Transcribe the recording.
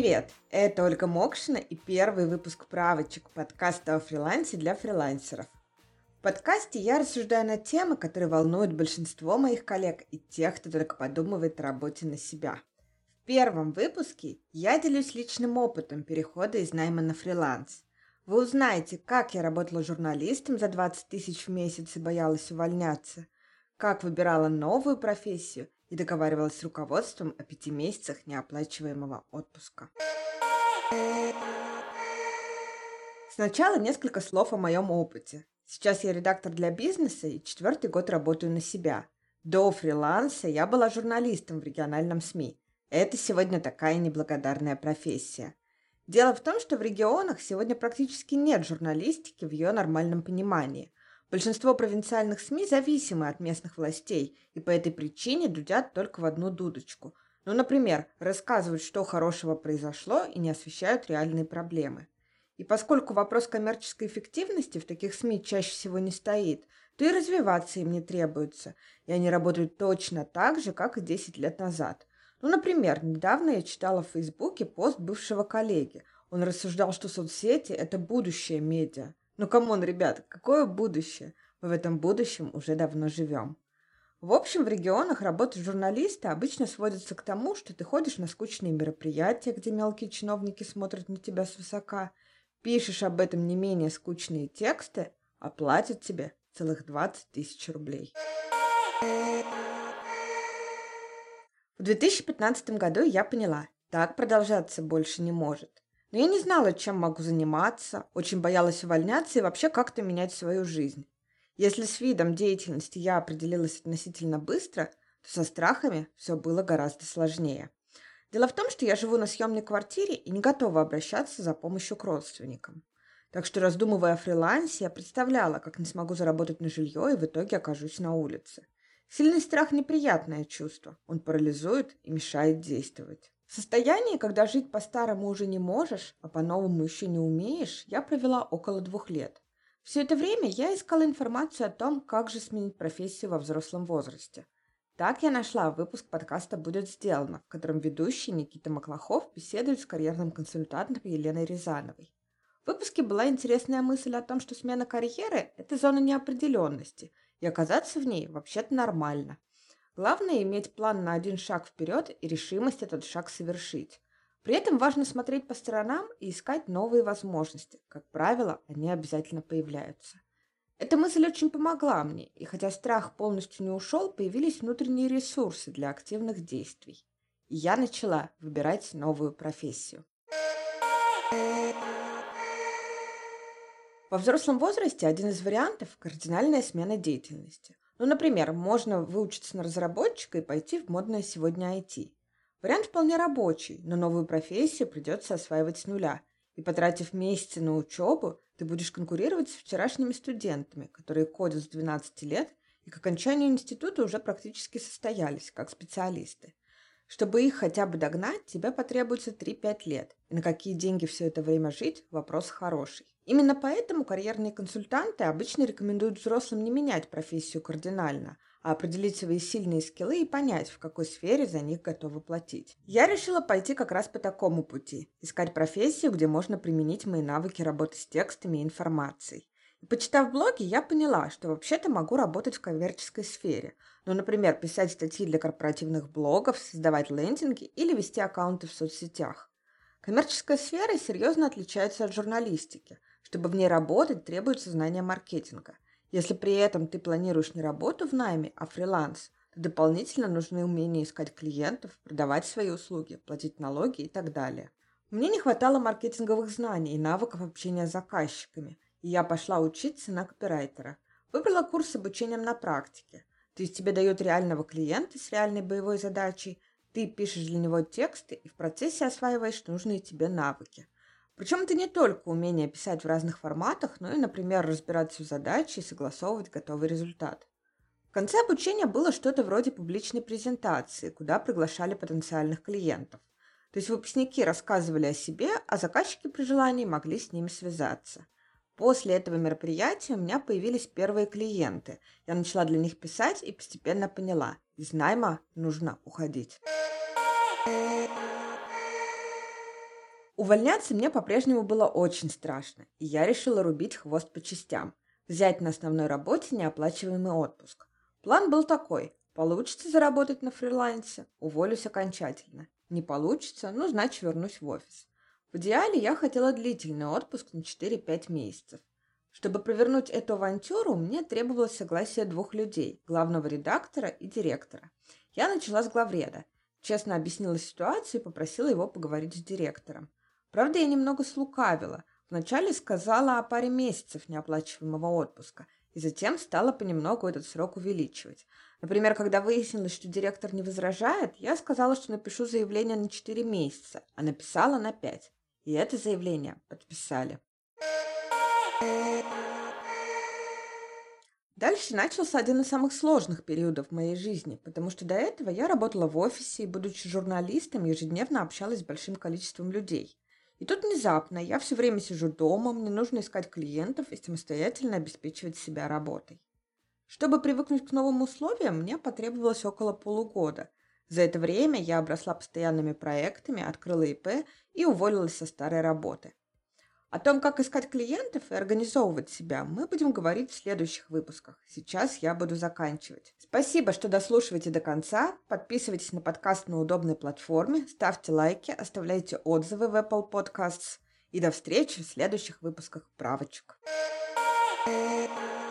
Привет! Это Ольга Мокшина и первый выпуск правочек подкаста о фрилансе для фрилансеров. В подкасте я рассуждаю на темы, которые волнуют большинство моих коллег и тех, кто только подумывает о работе на себя. В первом выпуске я делюсь личным опытом перехода из найма на фриланс. Вы узнаете, как я работала журналистом за 20 тысяч в месяц и боялась увольняться, как выбирала новую профессию и договаривалась с руководством о пяти месяцах неоплачиваемого отпуска. Сначала несколько слов о моем опыте. Сейчас я редактор для бизнеса и четвертый год работаю на себя. До фриланса я была журналистом в региональном СМИ. Это сегодня такая неблагодарная профессия. Дело в том, что в регионах сегодня практически нет журналистики в ее нормальном понимании. Большинство провинциальных СМИ зависимы от местных властей и по этой причине дудят только в одну дудочку. Ну, например, рассказывают, что хорошего произошло и не освещают реальные проблемы. И поскольку вопрос коммерческой эффективности в таких СМИ чаще всего не стоит, то и развиваться им не требуется, и они работают точно так же, как и 10 лет назад. Ну, например, недавно я читала в Фейсбуке пост бывшего коллеги. Он рассуждал, что соцсети – это будущее медиа. Ну, come on, ребят, какое будущее? Мы в этом будущем уже давно живем. В общем, в регионах работа журналиста обычно сводится к тому, что ты ходишь на скучные мероприятия, где мелкие чиновники смотрят на тебя свысока – Пишешь об этом не менее скучные тексты, а платят тебе целых 20 тысяч рублей. В 2015 году я поняла, так продолжаться больше не может. Но я не знала, чем могу заниматься, очень боялась увольняться и вообще как-то менять свою жизнь. Если с видом деятельности я определилась относительно быстро, то со страхами все было гораздо сложнее. Дело в том, что я живу на съемной квартире и не готова обращаться за помощью к родственникам. Так что, раздумывая о фрилансе, я представляла, как не смогу заработать на жилье и в итоге окажусь на улице. Сильный страх – неприятное чувство. Он парализует и мешает действовать. Состоянии, когда жить по-старому уже не можешь, а по-новому еще не умеешь, я провела около двух лет. Все это время я искала информацию о том, как же сменить профессию во взрослом возрасте – так я нашла выпуск подкаста «Будет сделано», в котором ведущий Никита Маклахов беседует с карьерным консультантом Еленой Рязановой. В выпуске была интересная мысль о том, что смена карьеры – это зона неопределенности, и оказаться в ней вообще-то нормально. Главное – иметь план на один шаг вперед и решимость этот шаг совершить. При этом важно смотреть по сторонам и искать новые возможности. Как правило, они обязательно появляются. Эта мысль очень помогла мне, и хотя страх полностью не ушел, появились внутренние ресурсы для активных действий. И я начала выбирать новую профессию. Во взрослом возрасте один из вариантов – кардинальная смена деятельности. Ну, например, можно выучиться на разработчика и пойти в модное сегодня IT. Вариант вполне рабочий, но новую профессию придется осваивать с нуля. И потратив месяцы на учебу, ты будешь конкурировать с вчерашними студентами, которые кодят с 12 лет и к окончанию института уже практически состоялись как специалисты. Чтобы их хотя бы догнать, тебе потребуется 3-5 лет. И на какие деньги все это время жить – вопрос хороший. Именно поэтому карьерные консультанты обычно рекомендуют взрослым не менять профессию кардинально, а определить свои сильные скиллы и понять, в какой сфере за них готовы платить. Я решила пойти как раз по такому пути. Искать профессию, где можно применить мои навыки работы с текстами и информацией. И почитав блоги, я поняла, что вообще-то могу работать в коммерческой сфере. Ну, например, писать статьи для корпоративных блогов, создавать лендинги или вести аккаунты в соцсетях. Коммерческая сфера серьезно отличается от журналистики – чтобы в ней работать, требуется знание маркетинга. Если при этом ты планируешь не работу в найме, а фриланс, то дополнительно нужны умения искать клиентов, продавать свои услуги, платить налоги и так далее. Мне не хватало маркетинговых знаний и навыков общения с заказчиками, и я пошла учиться на копирайтера. Выбрала курс с обучением на практике. То есть тебе дают реального клиента с реальной боевой задачей, ты пишешь для него тексты и в процессе осваиваешь нужные тебе навыки – причем это не только умение писать в разных форматах, но и, например, разбираться в задаче и согласовывать готовый результат. В конце обучения было что-то вроде публичной презентации, куда приглашали потенциальных клиентов. То есть выпускники рассказывали о себе, а заказчики при желании могли с ними связаться. После этого мероприятия у меня появились первые клиенты. Я начала для них писать и постепенно поняла, из найма нужно уходить. Увольняться мне по-прежнему было очень страшно, и я решила рубить хвост по частям, взять на основной работе неоплачиваемый отпуск. План был такой. Получится заработать на фрилансе, уволюсь окончательно. Не получится, ну, значит, вернусь в офис. В идеале я хотела длительный отпуск на 4-5 месяцев. Чтобы провернуть эту авантюру, мне требовалось согласие двух людей – главного редактора и директора. Я начала с главреда. Честно объяснила ситуацию и попросила его поговорить с директором. Правда, я немного слукавила. Вначале сказала о паре месяцев неоплачиваемого отпуска, и затем стала понемногу этот срок увеличивать. Например, когда выяснилось, что директор не возражает, я сказала, что напишу заявление на 4 месяца, а написала на 5. И это заявление подписали. Дальше начался один из самых сложных периодов в моей жизни, потому что до этого я работала в офисе и, будучи журналистом, ежедневно общалась с большим количеством людей. И тут внезапно я все время сижу дома, мне нужно искать клиентов и самостоятельно обеспечивать себя работой. Чтобы привыкнуть к новым условиям, мне потребовалось около полугода. За это время я обросла постоянными проектами, открыла ИП и уволилась со старой работы. О том, как искать клиентов и организовывать себя, мы будем говорить в следующих выпусках. Сейчас я буду заканчивать. Спасибо, что дослушиваете до конца. Подписывайтесь на подкаст на удобной платформе, ставьте лайки, оставляйте отзывы в Apple Podcasts. И до встречи в следующих выпусках правочек. thank you